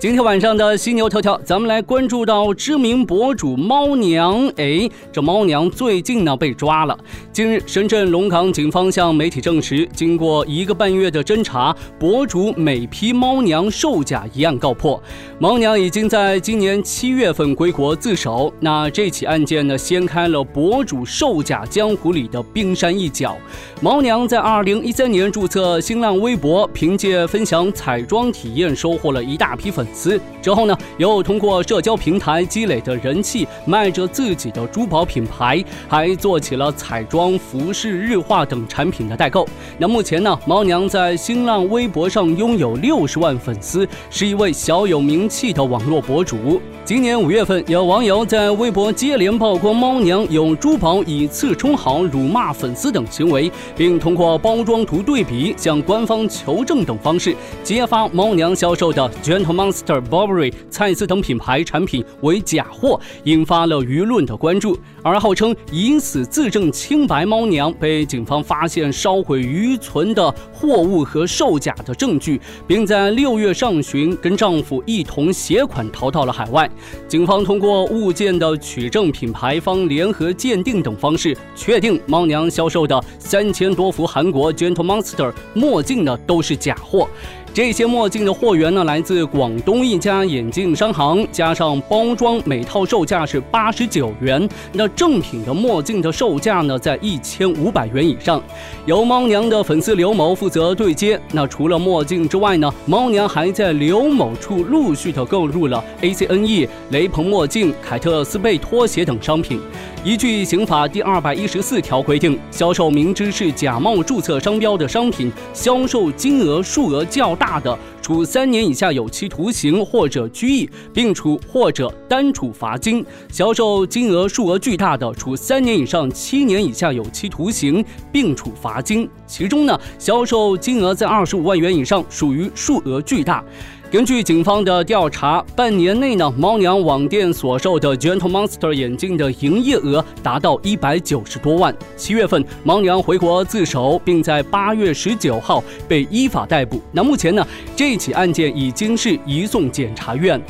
今天晚上的犀牛头条，咱们来关注到知名博主猫娘。哎，这猫娘最近呢被抓了。近日，深圳龙岗警方向媒体证实，经过一个半月的侦查，博主美批猫娘售假一案告破。猫娘已经在今年七月份归国自首。那这起案件呢，掀开了博主售假江湖里的冰山一角。猫娘在二零一三年注册新浪微博，凭借分享彩妆体验，收获了一大批粉。丝之后呢，又通过社交平台积累的人气，卖着自己的珠宝品牌，还做起了彩妆、服饰、日化等产品的代购。那目前呢，猫娘在新浪微博上拥有六十万粉丝，是一位小有名气的网络博主。今年五月份，有网友在微博接连曝光猫娘用珠宝以次充好、辱骂粉丝等行为，并通过包装图对比、向官方求证等方式揭发猫娘销售的 Gentle Mr. Burberry、蔡司等品牌产品为假货，引发了舆论的关注。而号称以死自证清白猫娘被警方发现烧毁余存的货物和售假的证据，并在六月上旬跟丈夫一同携款逃到了海外。警方通过物件的取证、品牌方联合鉴定等方式，确定猫娘销售的三千多幅韩国 Gentle Monster 墨镜呢都是假货。这些墨镜的货源呢，来自广东一家眼镜商行，加上包装，每套售价是八十九元。那正品的墨镜的售价呢，在一千五百元以上。由猫娘的粉丝刘某负责对接。那除了墨镜之外呢，猫娘还在刘某处陆续的购入了 ACNE、雷朋墨镜、凯特斯贝拖鞋等商品。依据刑法第二百一十四条规定，销售明知是假冒注册商标的商品，销售金额数额较大的，处三年以下有期徒刑或者拘役，并处或者单处罚金；销售金额数额巨大的，处三年以上七年以下有期徒刑，并处罚金。其中呢，销售金额在二十五万元以上，属于数额巨大。根据警方的调查，半年内呢，猫娘网店所售的 Gentle Monster 眼镜的营业额达到一百九十多万。七月份，猫娘回国自首，并在八月十九号被依法逮捕。那目前呢，这起案件已经是移送检察院。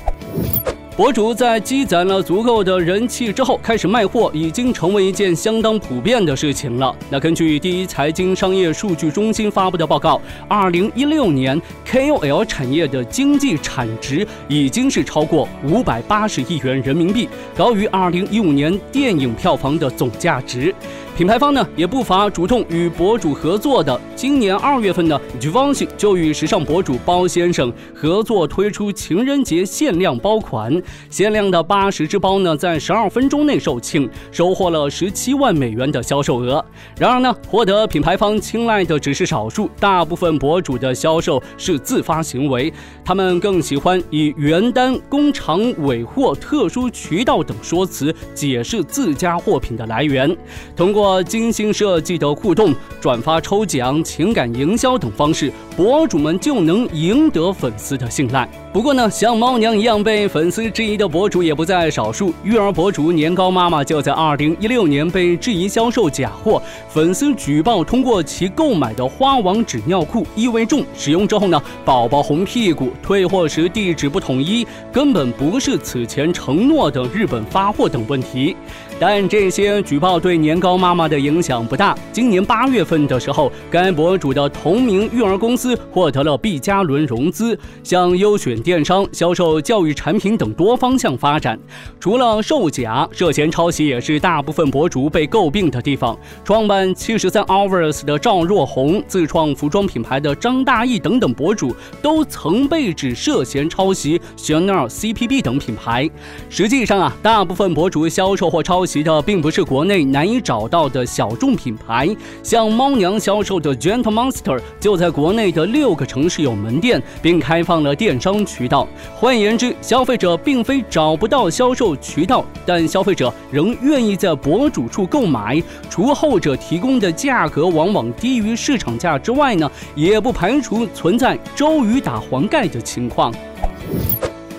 博主在积攒了足够的人气之后，开始卖货，已经成为一件相当普遍的事情了。那根据第一财经商业数据中心发布的报告，二零一六年 KOL 产业的经济产值已经是超过五百八十亿元人民币，高于二零一五年电影票房的总价值。品牌方呢也不乏主动与博主合作的。今年二月份呢，Givenchy 就与时尚博主包先生合作推出情人节限量包款，限量的八十只包呢，在十二分钟内售罄，收获了十七万美元的销售额。然而呢，获得品牌方青睐的只是少数，大部分博主的销售是自发行为，他们更喜欢以原单、工厂尾货、特殊渠道等说辞解释自家货品的来源，通过。精心设计的互动、转发、抽奖、情感营销等方式，博主们就能赢得粉丝的信赖。不过呢，像猫娘一样被粉丝质疑的博主也不在少数。育儿博主年糕妈妈就在2016年被质疑销售假货，粉丝举报通过其购买的花王纸尿裤异味重，使用之后呢，宝宝红屁股，退货时地址不统一，根本不是此前承诺的日本发货等问题。但这些举报对年糕妈妈的影响不大。今年八月份的时候，该博主的同名育儿公司获得了毕加轮融资，向优选电商销售教育产品等多方向发展。除了售假，涉嫌抄袭也是大部分博主被诟病的地方。创办七十三 hours 的赵若红，自创服装品牌的张大奕等等博主，都曾被指涉嫌抄袭 Chanel、CPB 等品牌。实际上啊，大部分博主销售或抄。袭的并不是国内难以找到的小众品牌，像猫娘销售的 Gentle Monster 就在国内的六个城市有门店，并开放了电商渠道。换言之，消费者并非找不到销售渠道，但消费者仍愿意在博主处购买。除后者提供的价格往往低于市场价之外呢，也不排除存在周瑜打黄盖的情况。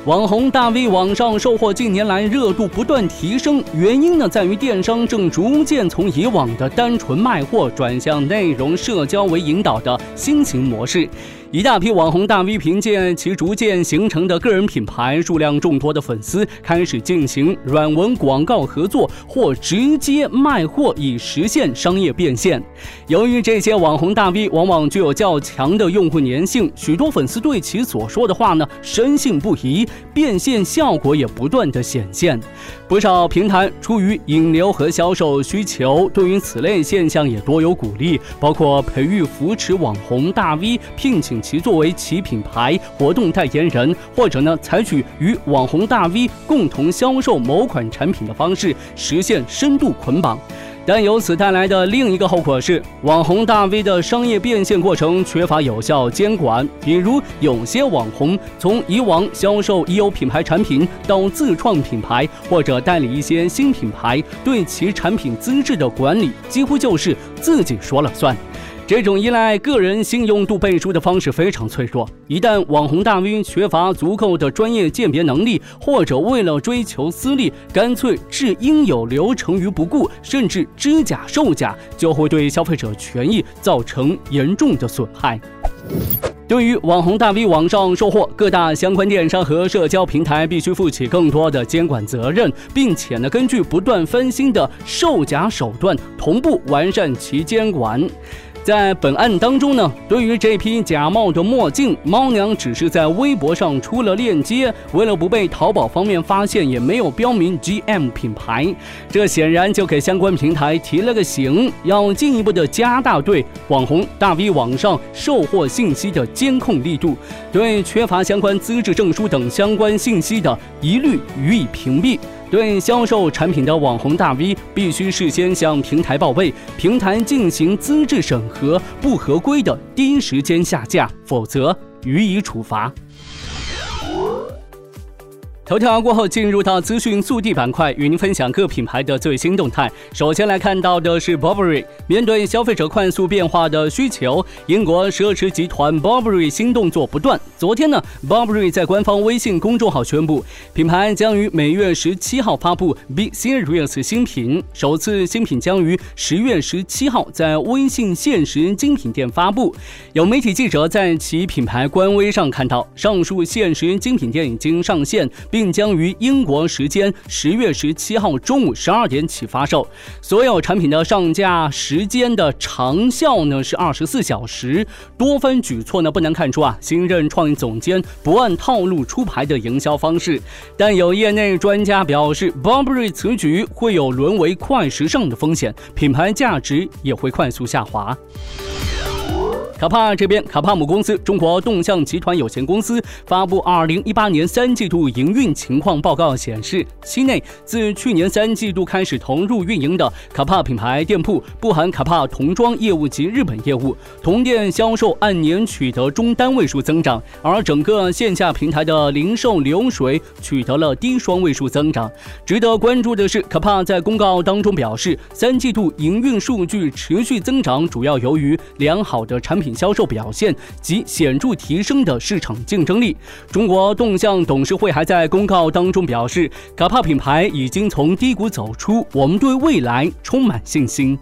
网红大 V 网上售货近年来热度不断提升，原因呢在于电商正逐渐从以往的单纯卖货转向内容社交为引导的新型模式。一大批网红大 V 凭借其逐渐形成的个人品牌、数量众多的粉丝，开始进行软文广告合作或直接卖货，以实现商业变现。由于这些网红大 V 往往具有较强的用户粘性，许多粉丝对其所说的话呢深信不疑，变现效果也不断的显现。不少平台出于引流和销售需求，对于此类现象也多有鼓励，包括培育扶持网红大 V，聘请其作为其品牌活动代言人，或者呢，采取与网红大 V 共同销售某款产品的方式，实现深度捆绑。但由此带来的另一个后果是，网红大 V 的商业变现过程缺乏有效监管。比如，有些网红从以往销售已有品牌产品到自创品牌，或者代理一些新品牌，对其产品资质的管理几乎就是自己说了算。这种依赖个人信用度背书的方式非常脆弱，一旦网红大 V 缺乏足够的专业鉴别能力，或者为了追求私利，干脆置应有流程于不顾，甚至知假售假，就会对消费者权益造成严重的损害。对于网红大 V 网上售货，各大相关电商和社交平台必须负起更多的监管责任，并且呢，根据不断翻新的售假手段，同步完善其监管。在本案当中呢，对于这批假冒的墨镜，猫娘只是在微博上出了链接，为了不被淘宝方面发现，也没有标明 GM 品牌，这显然就给相关平台提了个醒，要进一步的加大对网红大 V 网上售货信息的监控力度，对缺乏相关资质证书等相关信息的一律予以屏蔽。对销售产品的网红大 V，必须事先向平台报备，平台进行资质审核，不合规的第一时间下架，否则予以处罚。头条过后，进入到资讯速递板块，与您分享各品牌的最新动态。首先来看到的是 Burberry，面对消费者快速变化的需求，英国奢侈集团 Burberry 新动作不断。昨天呢，Burberry 在官方微信公众号宣布，品牌将于每月十七号发布 B Series 新品，首次新品将于十月十七号在微信限时精品店发布。有媒体记者在其品牌官微上看到，上述限时精品店已经上线，并。将于英国时间十月十七号中午十二点起发售。所有产品的上架时间的长效呢是二十四小时。多番举措呢不难看出啊，新任创意总监不按套路出牌的营销方式。但有业内专家表示，Burberry 此举会有沦为快时尚的风险，品牌价值也会快速下滑。卡帕这边，卡帕母公司中国动向集团有限公司发布二零一八年三季度营运情况报告显示，期内自去年三季度开始投入运营的卡帕品牌店铺（不含卡帕童装业务及日本业务），同店销售按年取得中单位数增长，而整个线下平台的零售流水取得了低双位数增长。值得关注的是，卡帕在公告当中表示，三季度营运数据持续增长，主要由于良好的产品。销售表现及显著提升的市场竞争力。中国动向董事会还在公告当中表示，卡帕品牌已经从低谷走出，我们对未来充满信心。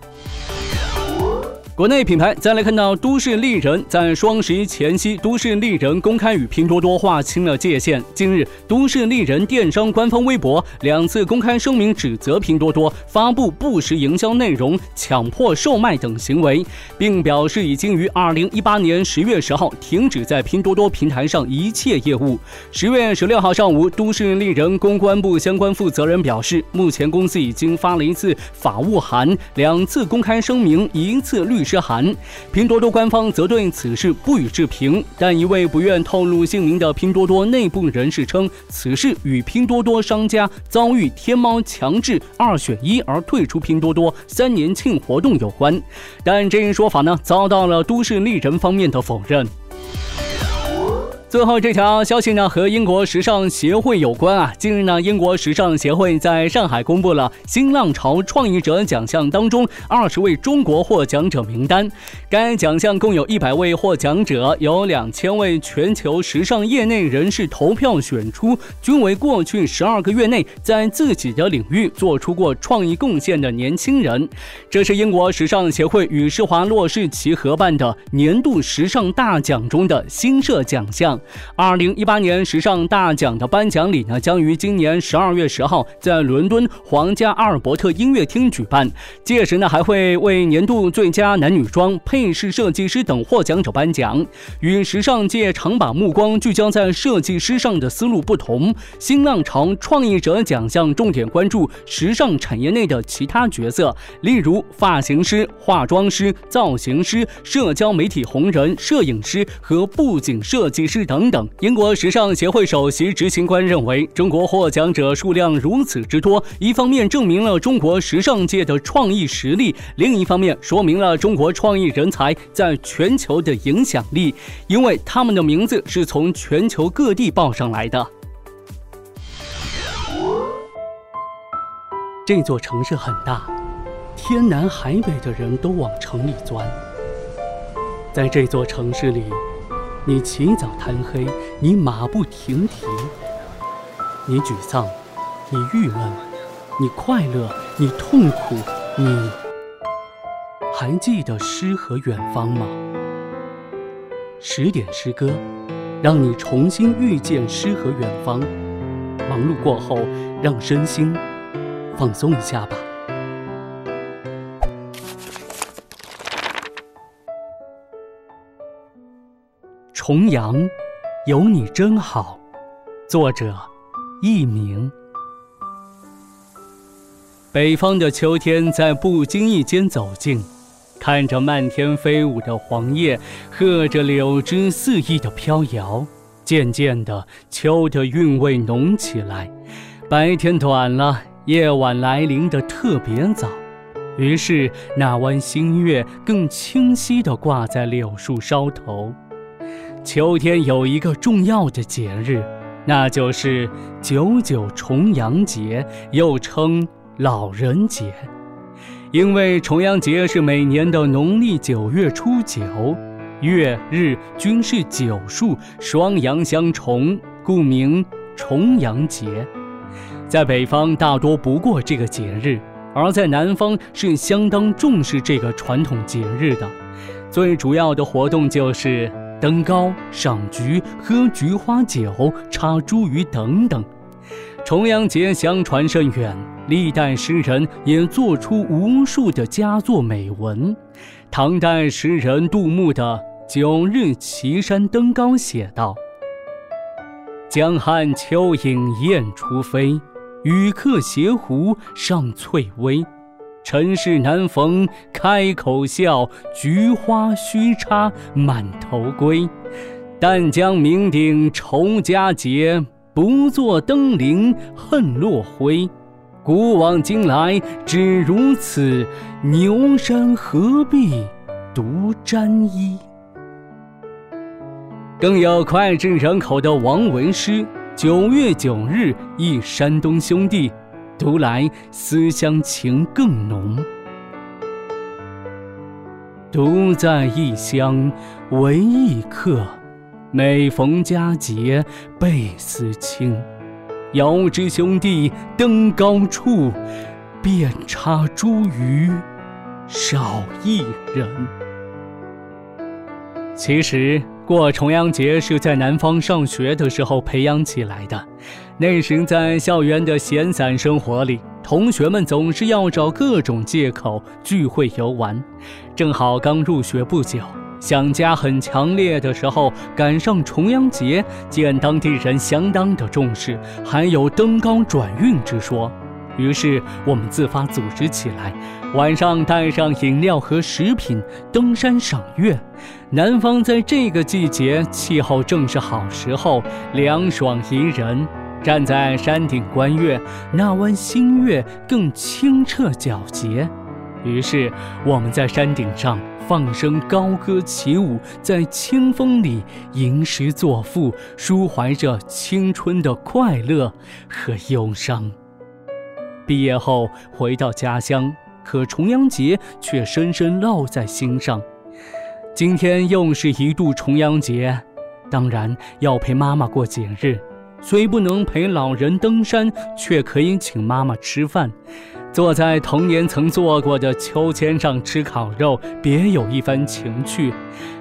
国内品牌再来看到都市丽人，在双十一前夕，都市丽人公开与拼多多划清了界限。近日，都市丽人电商官方微博两次公开声明，指责拼多多发布不实营销内容、强迫售卖等行为，并表示已经于二零一八年十月十号停止在拼多多平台上一切业务。十月十六号上午，都市丽人公关部相关负责人表示，目前公司已经发了一次法务函、两次公开声明、一次律。之函。拼多多官方则对此事不予置评，但一位不愿透露姓名的拼多多内部人士称，此事与拼多多商家遭遇天猫强制二选一而退出拼多多三年庆活动有关。但这一说法呢，遭到了都市丽人方面的否认。最后这条消息呢，和英国时尚协会有关啊。近日呢，英国时尚协会在上海公布了新浪潮创意者奖项当中二十位中国获奖者名单。该奖项共有一百位获奖者，有两千位全球时尚业内人士投票选出，均为过去十二个月内在自己的领域做出过创意贡献的年轻人。这是英国时尚协会与施华洛世奇合办的年度时尚大奖中的新设奖项。二零一八年时尚大奖的颁奖礼呢，将于今年十二月十号在伦敦皇家阿尔伯特音乐厅举办。届时呢，还会为年度最佳男女装、配饰设计师等获奖者颁奖。与时尚界常把目光聚焦在设计师上的思路不同，新浪潮创意者奖项重点关注时尚产业内的其他角色，例如发型师、化妆师、造型师、社交媒体红人、摄影师和布景设计师。等等，英国时尚协会首席执行官认为，中国获奖者数量如此之多，一方面证明了中国时尚界的创意实力，另一方面说明了中国创意人才在全球的影响力，因为他们的名字是从全球各地报上来的。这座城市很大，天南海北的人都往城里钻，在这座城市里。你起早贪黑，你马不停蹄，你沮丧，你郁闷，你快乐，你痛苦，你还记得诗和远方吗？十点诗歌，让你重新遇见诗和远方。忙碌过后，让身心放松一下吧。重阳，有你真好。作者：佚名。北方的秋天在不经意间走近，看着漫天飞舞的黄叶，和着柳枝肆意的飘摇，渐渐的，秋的韵味浓起来。白天短了，夜晚来临的特别早，于是那弯新月更清晰地挂在柳树梢头。秋天有一个重要的节日，那就是九九重阳节，又称老人节。因为重阳节是每年的农历九月初九，月日均是九数，双阳相重，故名重阳节。在北方大多不过这个节日，而在南方是相当重视这个传统节日的。最主要的活动就是。登高、赏菊、喝菊花酒、插茱萸等等。重阳节相传甚远，历代诗人也做出无数的佳作美文。唐代诗人杜牧的《九日岐山登高》写道：“江汉秋影燕初飞，与客携壶上翠微。”尘世难逢开口笑，菊花须插满头归。但将酩酊酬佳节，不作登临恨落晖。古往今来只如此，牛山何必独沾衣？更有脍炙人口的王维诗：九月九日忆山东兄弟。读来思乡情更浓，独在异乡为异客，每逢佳节倍思亲。遥知兄弟登高处，遍插茱萸少一人。其实。过重阳节是在南方上学的时候培养起来的。那时在校园的闲散生活里，同学们总是要找各种借口聚会游玩。正好刚入学不久，想家很强烈的时候，赶上重阳节，见当地人相当的重视，还有登高转运之说，于是我们自发组织起来，晚上带上饮料和食品登山赏月。南方在这个季节气候正是好时候，凉爽宜人。站在山顶观月，那弯新月更清澈皎洁。于是我们在山顶上放声高歌起舞，在清风里吟诗作赋，抒怀着青春的快乐和忧伤。毕业后回到家乡，可重阳节却深深烙在心上。今天又是一度重阳节，当然要陪妈妈过节日。虽不能陪老人登山，却可以请妈妈吃饭。坐在童年曾坐过的秋千上吃烤肉，别有一番情趣。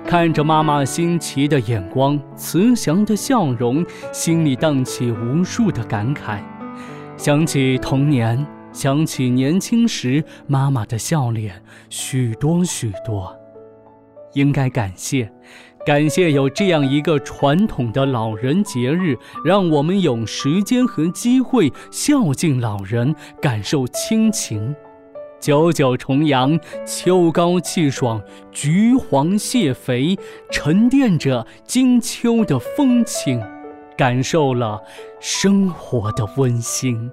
看着妈妈新奇的眼光、慈祥的笑容，心里荡起无数的感慨。想起童年，想起年轻时妈妈的笑脸，许多许多，应该感谢。感谢有这样一个传统的老人节日，让我们有时间和机会孝敬老人，感受亲情。九九重阳，秋高气爽，橘黄蟹肥，沉淀着金秋的风情，感受了生活的温馨。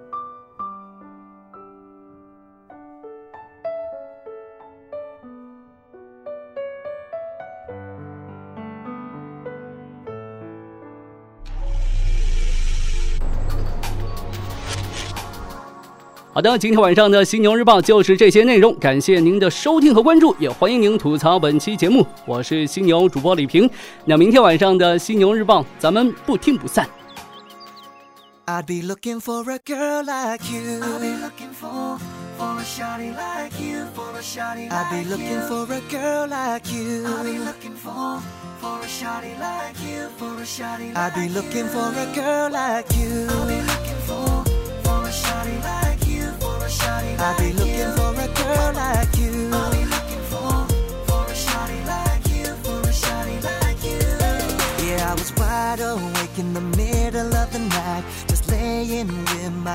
好的，今天晚上的犀牛日报就是这些内容，感谢您的收听和关注，也欢迎您吐槽本期节目。我是犀牛主播李平，那明天晚上的犀牛日报，咱们不听不散。I'll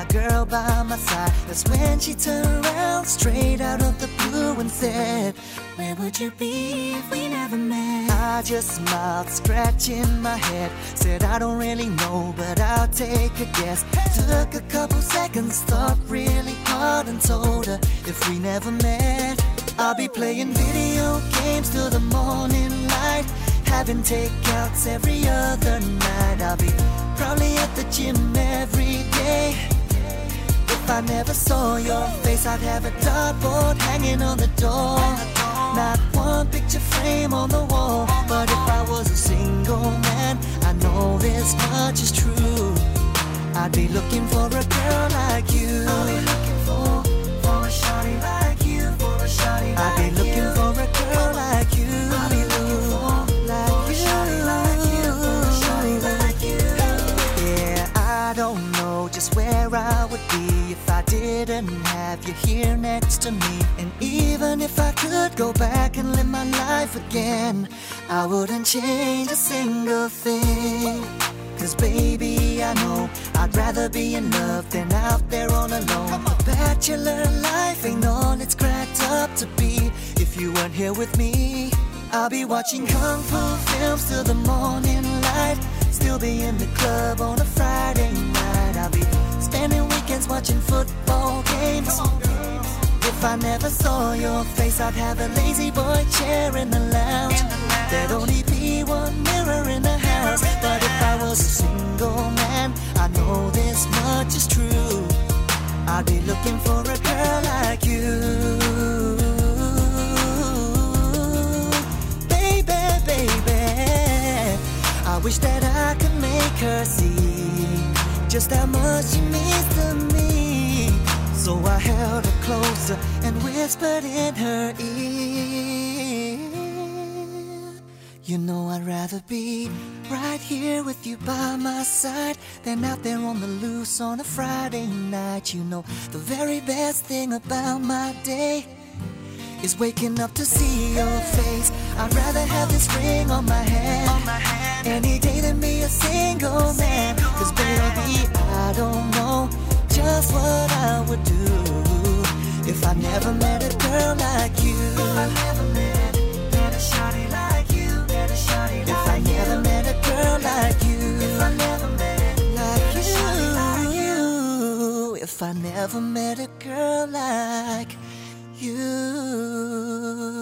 girl by my side. That's when she turned around straight out of the blue and said, Where would you be if we never met? I just smiled, scratching my head. Said, I don't really know, but I'll take a guess. Took a couple seconds, thought really hard, and told her, If we never met, I'll be playing video games till the morning light. Having takeouts every other night. I'll be probably at the gym every day. If I never saw your face, I'd have a dartboard hanging on the door. Not one picture frame on the wall. But if I was a single man, I know this much is true. I'd be looking for a girl like you. I'll be looking for, for a shawty like you, for a shawty I'd be looking didn't have you here next to me. And even if I could go back and live my life again, I wouldn't change a single thing. Cause baby, I know I'd rather be in love than out there all alone. A bachelor life ain't all it's cracked up to be. If you weren't here with me, I'll be watching kung fu films till the morning light. Still be in the club on a Friday night. I'll be spending weekends watching football games. If I never saw your face, I'd have a lazy boy chair in the lounge. There'd only be one mirror in the house. But if I was a single man, I know this much is true. I'd be looking for a girl like you. Baby, baby, I wish that I could make her see just how much she means to me. Closer and whispered in her ear. You know I'd rather be right here with you by my side than out there on the loose on a Friday night. You know the very best thing about my day is waking up to see your face. I'd rather have this ring on my hand, any day than be a single man. Cause baby, I don't know just what I would do If I never met a girl like you. If I never met, met a shawty like you. Met a shawty like if I never met a girl like you. If I never met like you. If I never met a girl like you.